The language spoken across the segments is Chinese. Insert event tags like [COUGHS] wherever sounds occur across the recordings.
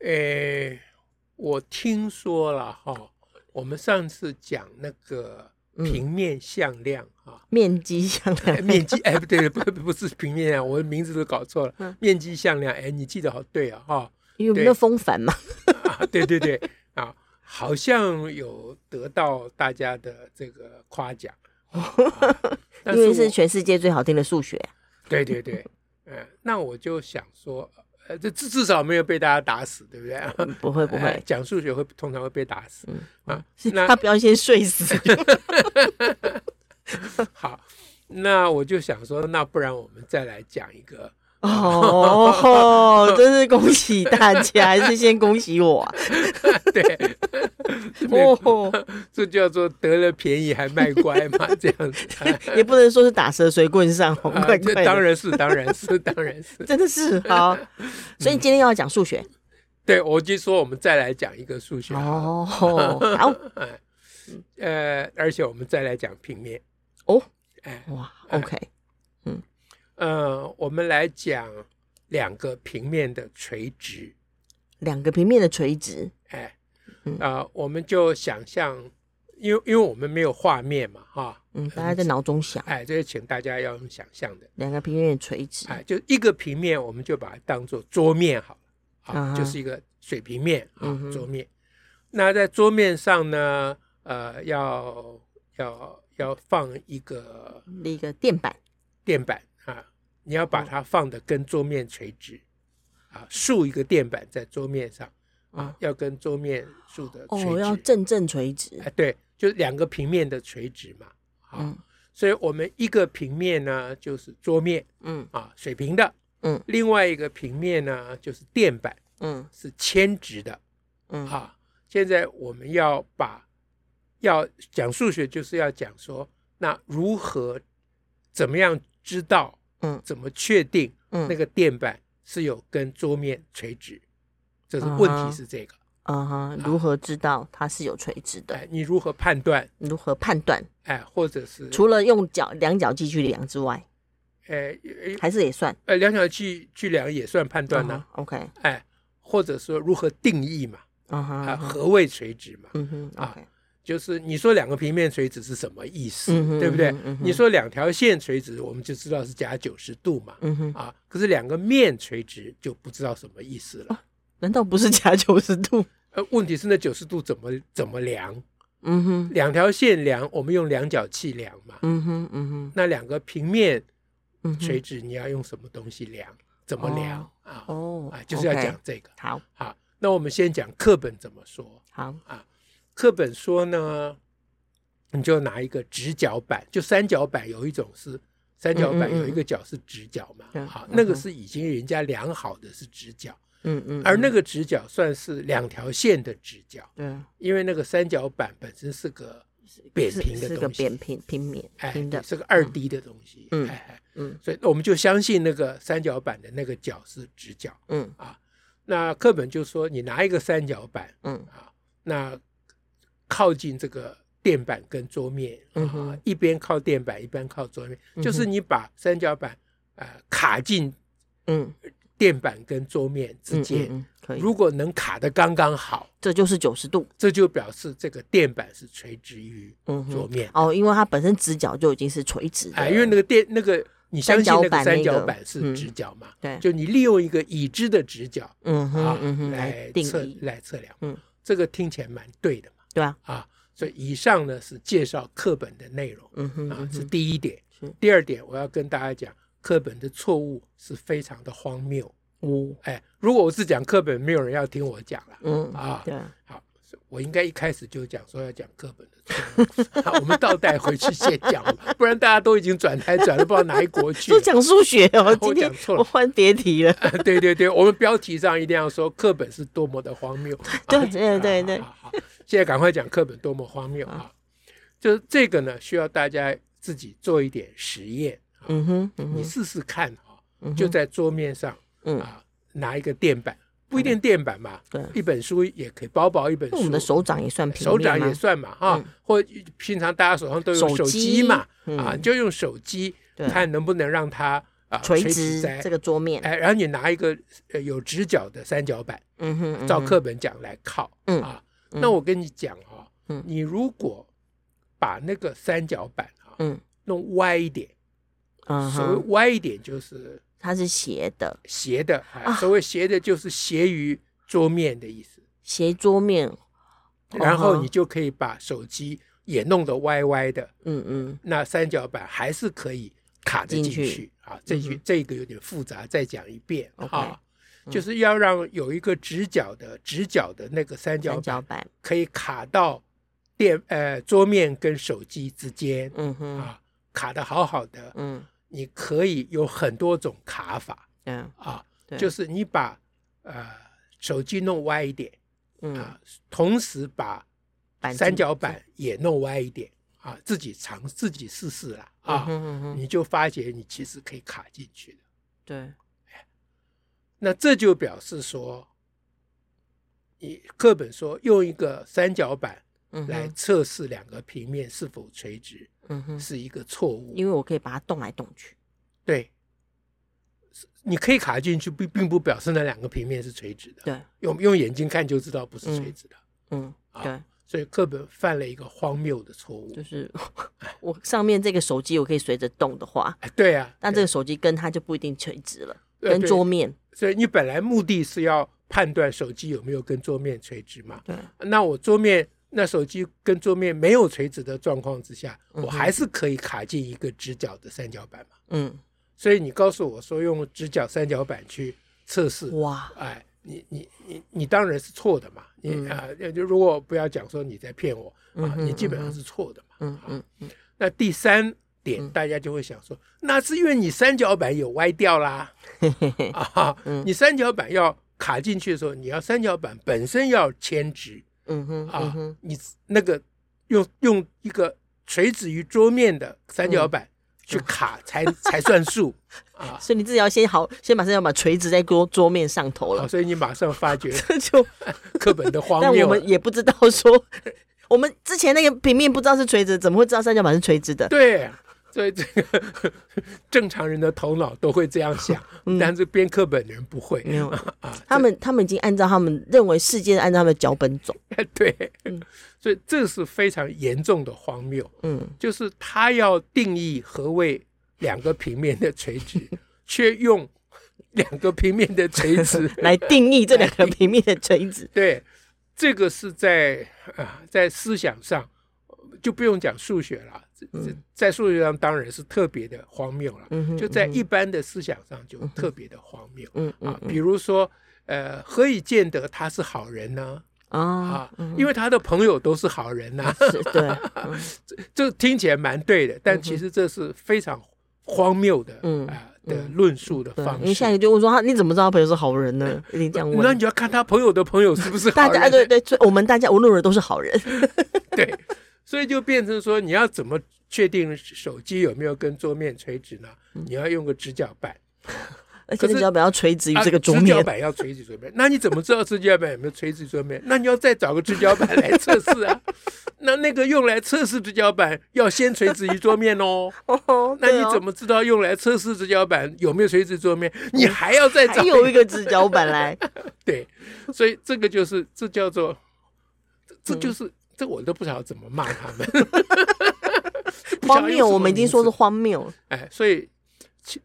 诶，我听说了哈，我们上次讲那个平面向量哈，面积向量，[LAUGHS] 面积哎不对，不不是平面啊，我的名字都搞错了，面积向量，哎，你记得好对啊哈，有没有风帆嘛？[LAUGHS] 对对对啊，好像有得到大家的这个夸奖，[LAUGHS] 因为是全世界最好听的数学。对对对，嗯，那我就想说。这至至少没有被大家打死，对不对？嗯、不会不会，讲数学会通常会被打死，嗯、啊。那他不要先睡死。[LAUGHS] 好，那我就想说，那不然我们再来讲一个。哦，真是恭喜大家，还是先恭喜我啊？[LAUGHS] 对，[LAUGHS] 哦，[LAUGHS] 这叫做得了便宜还卖乖嘛，这样子，也不能说是打蛇随棍上，当然是，当然是，当然是，真的是好。所以今天要讲数学，对，我就说我们再来讲一个数学哦，好，呃，而且我们再来讲平面。哦，哎，哇，OK。呃，我们来讲两个平面的垂直，两个平面的垂直，哎，啊、我们就想象，因为因为我们没有画面嘛，哈，嗯，大家在脑中想，哎，这是请大家要用想象的，两个平面的垂直，哎，就一个平面，我们就把它当做桌面好了，啊，就是一个水平面啊，桌面。那在桌面上呢，呃，要要要放一个一个垫板，垫板。你要把它放的跟桌面垂直，啊，竖一个垫板在桌面上，啊，要跟桌面竖的垂直，哦，要正正垂直，哎，对，就两个平面的垂直嘛，啊，所以我们一个平面呢就是桌面，嗯，啊，水平的，嗯，另外一个平面呢就是垫板，嗯，是铅直的，嗯，啊，现在我们要把要讲数学，就是要讲说，那如何怎么样知道？嗯，怎么确定那个垫板是有跟桌面垂直？嗯、这是问题是这个。嗯哼，如何知道它是有垂直的？哎，你如何判断？如何判断？哎，或者是除了用角量角器去量之外，哎，还是也算？哎，量角器去量也算判断呢、啊。OK，哎，或者说如何定义嘛？啊哈，啊，何谓垂直嘛？嗯哼，OK。就是你说两个平面垂直是什么意思，嗯、对不对？嗯、你说两条线垂直，我们就知道是夹九十度嘛。嗯、啊，可是两个面垂直就不知道什么意思了。啊、难道不是夹九十度？[LAUGHS] 呃，问题是那九十度怎么怎么量？嗯哼，两条线量，我们用量角器量嘛。嗯哼，嗯哼。那两个平面垂直，你要用什么东西量？怎么量？哦、啊？哦，啊，就是要讲这个。好，好，那我们先讲课本怎么说。好啊。课本说呢，你就拿一个直角板，就三角板有一种是三角板有一个角是直角嘛，嗯嗯嗯好，那个是已经人家量好的是直角，嗯嗯，而那个直角算是两条线的直角，嗯，因为那个三角板本身是个扁平的东西，是个扁平平面，哎，是个二 D 的东西，嗯嗯，所以我们就相信那个三角板的那个角是直角，嗯。啊，那课本就说你拿一个三角板，嗯。啊，那。靠近这个垫板跟桌面，嗯哼，一边靠垫板，一边靠桌面，嗯，就是你把三角板，呃，卡进，嗯，垫板跟桌面之间，嗯嗯嗯，可以。如果能卡的刚刚好，这就是九十度，这就表示这个垫板是垂直于桌面。哦，因为它本身直角就已经是垂直的。哎，因为那个垫那个你相信那个三角板是直角嘛？对，就你利用一个已知的直角，嗯哼，来测来测量，嗯，这个听起来蛮对的嘛。对啊，啊，所以以上呢是介绍课本的内容，嗯哼，啊是第一点。第二点，我要跟大家讲，课本的错误是非常的荒谬。哦，哎，如果我是讲课本，没有人要听我讲了。嗯，啊，对，好，我应该一开始就讲说要讲课本的 [LAUGHS] 好，我们倒带回去先讲，不然大家都已经转台转了，不知道哪一国去。都讲数学哦，今天我换别题了。对对对，我们标题上一定要说课本是多么的荒谬。[LAUGHS] 对对对对，好，好，现在赶快讲课本多么荒谬啊！就是这个呢，需要大家自己做一点实验。嗯哼，你试试看哈，就在桌面上，啊，拿一个垫板。不一定垫板嘛，对，一本书也可以，薄薄一本书。我们的手掌也算平，手掌也算嘛，哈，或平常大家手上都有手机嘛，啊，就用手机看能不能让它啊垂直在这个桌面，哎，然后你拿一个呃有直角的三角板，嗯哼，照课本讲来靠，嗯啊，那我跟你讲啊，你如果把那个三角板啊，嗯，弄歪一点，嗯，所谓歪一点就是。它是斜的，斜的，所谓斜的，就是斜于桌面的意思。斜桌面，然后你就可以把手机也弄得歪歪的。嗯嗯，那三角板还是可以卡得进去啊。这句这个有点复杂，再讲一遍啊。就是要让有一个直角的直角的那个三角板可以卡到电呃桌面跟手机之间。嗯哼，啊，卡的好好的。嗯。你可以有很多种卡法，嗯啊，就是你把呃手机弄歪一点，嗯啊，同时把三角板也弄歪一点，啊，自己尝自己试试啦，啊，你就发觉你其实可以卡进去的，对，那这就表示说，你课本说用一个三角板来测试两个平面是否垂直。嗯哼，是一个错误，因为我可以把它动来动去。对，你可以卡进去，并并不表示那两个平面是垂直的。对，用用眼睛看就知道不是垂直的。嗯，对。所以课本犯了一个荒谬的错误，就 [LAUGHS] 是我上面这个手机我可以随着动的话，对啊，但这个手机跟它就不一定垂直了，跟桌面。所以你本来目的是要判断手机有没有跟桌面垂直嘛？对。那我桌面。那手机跟桌面没有垂直的状况之下，我还是可以卡进一个直角的三角板嘛。嗯，所以你告诉我说用直角三角板去测试，哇，哎，你你你你当然是错的嘛。你啊，就如果不要讲说你在骗我啊，你基本上是错的嘛。嗯嗯嗯。那第三点，大家就会想说，那是因为你三角板有歪掉啦。[LAUGHS] 啊，你三角板要卡进去的时候，你要三角板本身要牵直。嗯哼啊，你那个用用一个垂直于桌面的三角板去卡才 [LAUGHS] 才算数啊，所以你自己要先好，[LAUGHS] 先把三角板垂直在桌桌面上头了。所以你马上发觉这就课本的荒谬。但我们也不知道说，我们之前那个平面不知道是垂直，怎么会知道三角板是垂直的？对。所以这个正常人的头脑都会这样想，但是编课本的人不会。没有啊，他们他们已经按照他们认为世界按照他们的脚本走。[LAUGHS] 对，所以这是非常严重的荒谬。嗯，就是他要定义何谓两个平面的垂直，却用两个平面的垂直 [LAUGHS] 来定义这两个平面的垂直。对，这个是在啊，在思想上就不用讲数学了。在数学上当然是特别的荒谬了，就在一般的思想上就特别的荒谬。啊，比如说，呃，何以见得他是好人呢？啊，因为他的朋友都是好人呐。对，[LAUGHS] 这听起来蛮对的，但其实这是非常荒谬的啊的论述的方式。你下一个就问说他，你怎么知道他朋友是好人呢？[LAUGHS] 一定这样问。那你就要看他朋友的朋友是不是好人。大家对对，我们大家无论如何都是好人。[LAUGHS] 对。所以就变成说，你要怎么确定手机有没有跟桌面垂直呢？你要用个直角板，[LAUGHS] 而且直角板要垂直于这个桌面。直角板要垂直桌面，那你怎么知道直角板有没有垂直桌面？那你要再找个直角板来测试啊。[LAUGHS] 那那个用来测试直角板要先垂直于桌面哦。那你怎么知道用来测试直角板有没有垂直桌面？你还要再找有一个直角板来。[LAUGHS] 对，所以这个就是这叫做，这就是。这我都不知道怎么骂他们，[LAUGHS] [LAUGHS] 荒谬！我们已经说是荒谬。哎，所以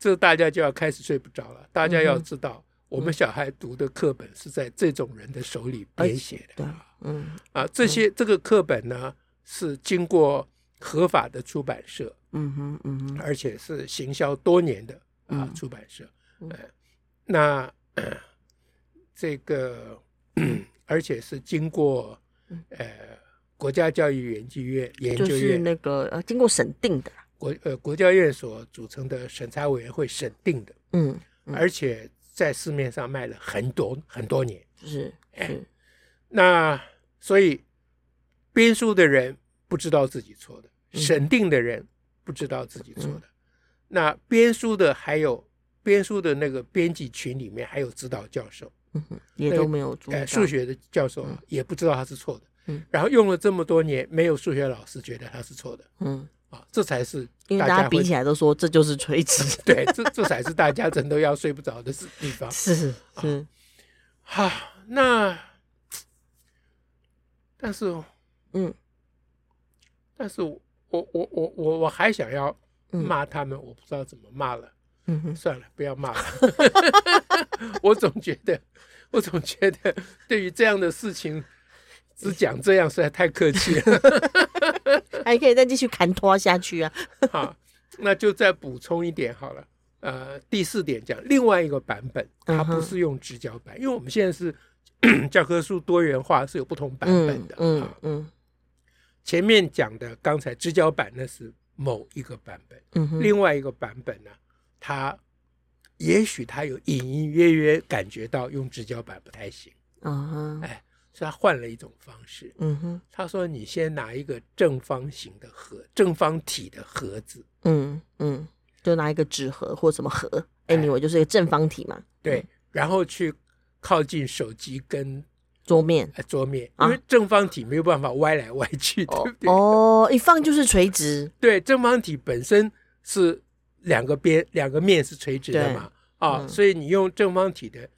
这大家就要开始睡不着了。大家要知道，我们小孩读的课本是在这种人的手里编写的。嗯啊，这些这个课本呢是经过合法的出版社，嗯哼嗯哼，而且是行销多年的啊出版社。哎，那 [CLEARS THROAT] 这个 [CLEARS THROAT] 而且是经过。呃国家教育研究院研究院，就是那个呃经过审定的。国呃国教院所组成的审查委员会审定的，嗯，嗯。而且在市面上卖了很多很多年，是是，哎、那所以编书的人不知道自己错的，嗯、审定的人不知道自己错的，嗯、那编书的还有编书的那个编辑群里面还有指导教授，嗯、也都没有呃数学的教授也不知道他是错的。嗯，然后用了这么多年，没有数学老师觉得他是错的。嗯，啊，这才是因为大家比起来都说这就是垂直。[LAUGHS] 对，这这才是大家真的要睡不着的地方。是 [LAUGHS] 是，好、啊，那但是，嗯，但是我我我我我我还想要骂他们，嗯、我不知道怎么骂了。嗯哼，算了，不要骂了。[LAUGHS] 我总觉得，我总觉得，对于这样的事情。只讲这样实在太客气了，[LAUGHS] 还可以再继续砍拖下去啊。[LAUGHS] 好，那就再补充一点好了。呃，第四点讲另外一个版本，它不是用直角板，因为我们现在是 [COUGHS] 教科书多元化，是有不同版本的。嗯嗯。前面讲的刚才直角板那是某一个版本，嗯，另外一个版本呢，它也许它有隐隐约约感觉到用直角板不太行。嗯哼，哎。所以他换了一种方式。嗯哼，他说：“你先拿一个正方形的盒，正方体的盒子。嗯嗯，就拿一个纸盒或什么盒，anyway 就是一个正方体嘛。对，然后去靠近手机跟桌面，桌面，因为正方体没有办法歪来歪去，对不对？哦，一放就是垂直。对，正方体本身是两个边，两个面是垂直的嘛。啊，所以你用正方体的。”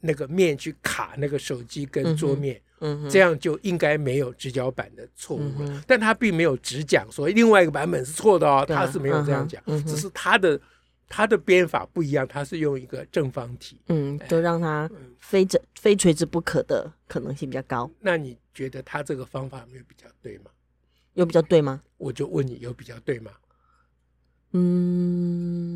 那个面去卡那个手机跟桌面，嗯，这样就应该没有直角板的错误了。但他并没有只讲说另外一个版本是错的哦，他是没有这样讲，只是他的他的编法不一样，他是用一个正方体，嗯，就让它非正非垂直不可的可能性比较高。那你觉得他这个方法有没有比较对吗？有比较对吗？我就问你，有比较对吗？嗯，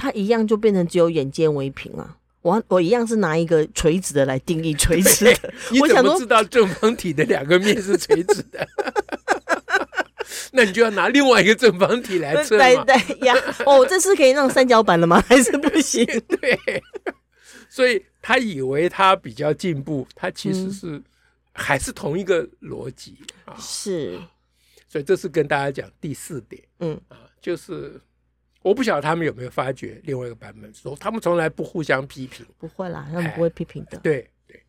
他一样就变成只有眼见为凭啊。我我一样是拿一个垂直的来定义垂直的。[LAUGHS] 你怎么知道正方体的两个面是垂直的？[LAUGHS] 那你就要拿另外一个正方体来测嘛。对对呀，哦，这是可以弄三角板了吗？[LAUGHS] 还是不行？对，所以他以为他比较进步，他其实是还是同一个逻辑啊。是，所以这是跟大家讲第四点。嗯啊，就是。我不晓得他们有没有发觉另外一个版本，说他们从来不互相批评，不会啦，他们不会批评的。对对，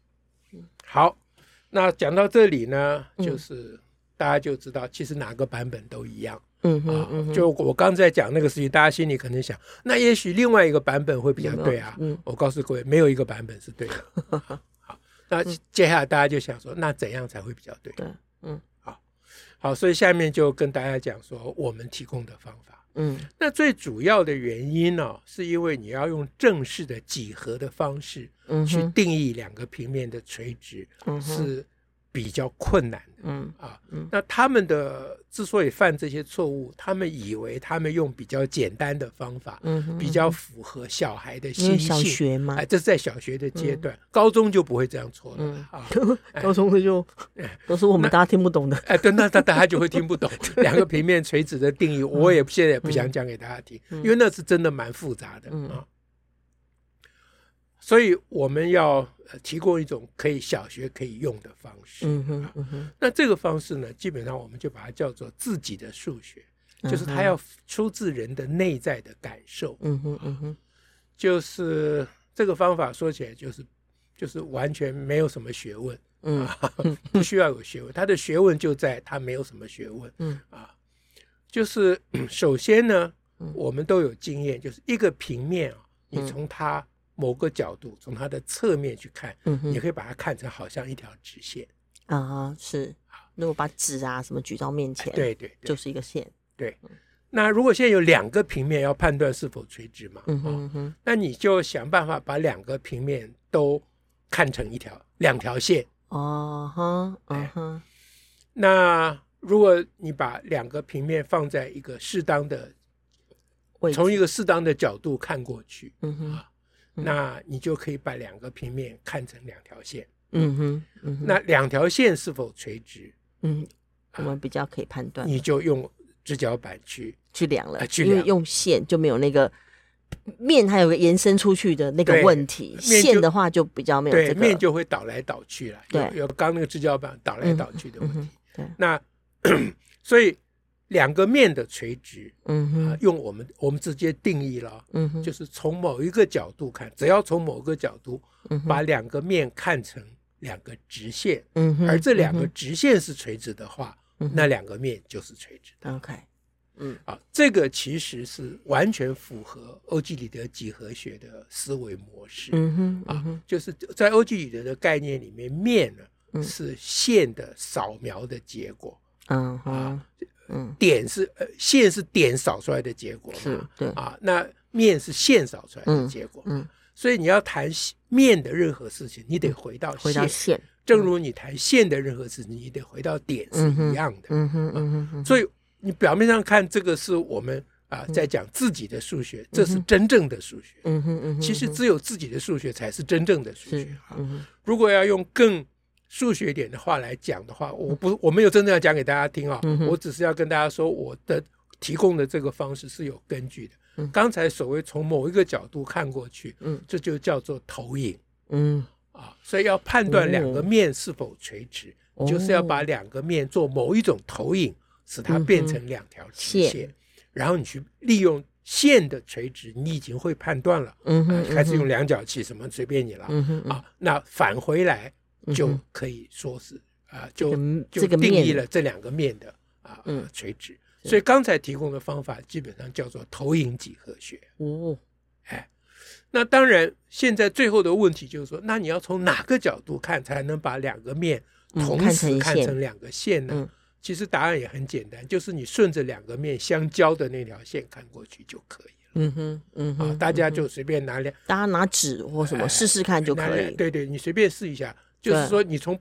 好，那讲到这里呢，就是大家就知道，其实哪个版本都一样。嗯哼，就我刚才讲那个事情，大家心里可能想，那也许另外一个版本会比较对啊。嗯，我告诉各位，没有一个版本是对的。[LAUGHS] 好，那接下来大家就想说，那怎样才会比较对？对，嗯，好，好，所以下面就跟大家讲说，我们提供的方法。嗯，那最主要的原因呢、哦，是因为你要用正式的几何的方式去定义两个平面的垂直，嗯、是比较困难的。嗯啊，那他们的之所以犯这些错误，他们以为他们用比较简单的方法，嗯，比较符合小孩的心性。小学嘛，哎，这是在小学的阶段，高中就不会这样错了啊。[LAUGHS] 高中的就 [LAUGHS] 都是我们大家听不懂的。哎，对，那大大家就会听不懂 [LAUGHS] 两个平面垂直的定义。我也现在也不想讲给大家听，因为那是真的蛮复杂的啊。所以我们要提供一种可以小学可以用的方式。嗯哼，嗯哼。那这个方式呢，基本上我们就把它叫做自己的数学，就是它要出自人的内在的感受。嗯哼，嗯哼。就是这个方法说起来，就是就是完全没有什么学问。嗯，不需要有学问，它的学问就在它没有什么学问。嗯啊，就是 [CLEARS THROAT] 首先呢，我们都有经验，就是一个平面啊，你从它。某个角度，从它的侧面去看，嗯，你可以把它看成好像一条直线啊。是，如果把纸啊什么举到面前，对对，就是一个线。对，那如果现在有两个平面要判断是否垂直嘛，嗯哼哼，那你就想办法把两个平面都看成一条两条线。哦哈，嗯哼。那如果你把两个平面放在一个适当的，从一个适当的角度看过去，嗯哼。那你就可以把两个平面看成两条线，嗯哼，嗯哼，那两条线是否垂直？嗯，我们比较可以判断，你就用直角板去去量了，因为用线就没有那个面还有个延伸出去的那个问题，线的话就比较没有这个，面就会倒来倒去了，对，有刚那个直角板倒来倒去的问题，对，那 [COUGHS] 所以。两个面的垂直，嗯哼、呃，用我们我们直接定义了，嗯哼，就是从某一个角度看，只要从某个角度，把两个面看成两个直线，嗯哼，而这两个直线是垂直的话，嗯、那两个面就是垂直的。OK，嗯，啊，这个其实是完全符合欧几里得几何学的思维模式，嗯哼，啊，就是在欧几里得的概念里面，面呢、嗯、是线的扫描的结果，嗯哼。啊。嗯，点是呃，线是点扫出来的结果嘛，对。啊，那面是线扫出来的结果，嗯，所以你要谈面的任何事情，你得回到回到线，正如你谈线的任何事情，你得回到点是一样的，嗯哼嗯哼，所以你表面上看这个是我们啊在讲自己的数学，这是真正的数学，嗯哼嗯，其实只有自己的数学才是真正的数学啊，如果要用更。数学点的话来讲的话，我不我没有真正要讲给大家听啊，嗯、我只是要跟大家说，我的提供的这个方式是有根据的。嗯、刚才所谓从某一个角度看过去，嗯，这就叫做投影，嗯啊，所以要判断两个面是否垂直，哦、就是要把两个面做某一种投影，使它变成两条直线，线然后你去利用线的垂直，你已经会判断了，嗯哼，开始用量角器什么随便你了，嗯哼啊，那返回来。就可以说是啊，就就定义了这两个面的啊垂直。所以刚才提供的方法基本上叫做投影几何学。哦，哎，那当然，现在最后的问题就是说，那你要从哪个角度看才能把两个面同时看成两个线呢？其实答案也很简单，就是你顺着两个面相交的那条线看过去就可以了。嗯哼，嗯哼，大家就随便拿两，大家拿纸或什么试试看就可以。对对，你随便试一下。就是说，你从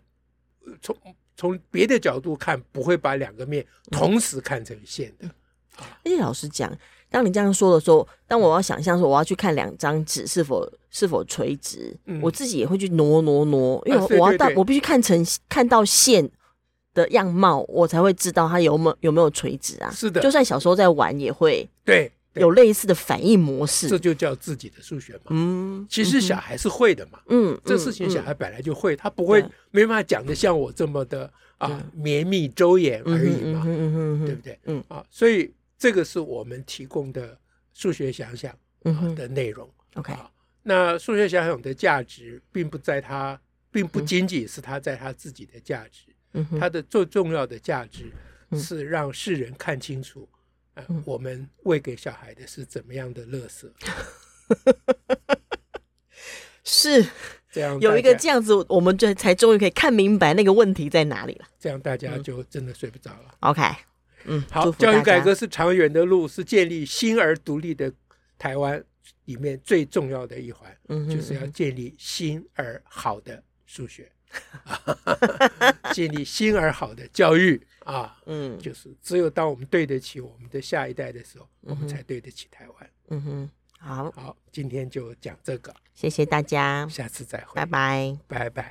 从从别的角度看，不会把两个面同时看成线的。而且老实讲，当你这样说的时候，当我要想象说我要去看两张纸是否是否垂直，我自己也会去挪挪挪，因为我要到我必须看成看到线的样貌，我才会知道它有没有有没有垂直啊。是的，就算小时候在玩也会对。有类似的反应模式，这就叫自己的数学嘛。嗯，其实小孩是会的嘛。嗯，这事情小孩本来就会，他不会没办法讲的像我这么的啊绵密周延而已嘛。嗯嗯对不对？嗯啊，所以这个是我们提供的数学想想的内容。OK，那数学想想的价值，并不在它，并不仅仅是它在它自己的价值。嗯，它的最重要的价值是让世人看清楚。我们喂给小孩的是怎么样的垃圾？[LAUGHS] 是这样，有一个这样子，我们就才终于可以看明白那个问题在哪里了。这样大家就真的睡不着了。嗯、OK，嗯，好，教育改革是长远的路，是建立新而独立的台湾里面最重要的一环，嗯、哼就是要建立新而好的数学。[LAUGHS] 建立新而好的教育啊，嗯，就是只有当我们对得起我们的下一代的时候，我们才对得起台湾。嗯哼，好，好，今天就讲这个，谢谢大家，下次再会，拜拜，拜拜。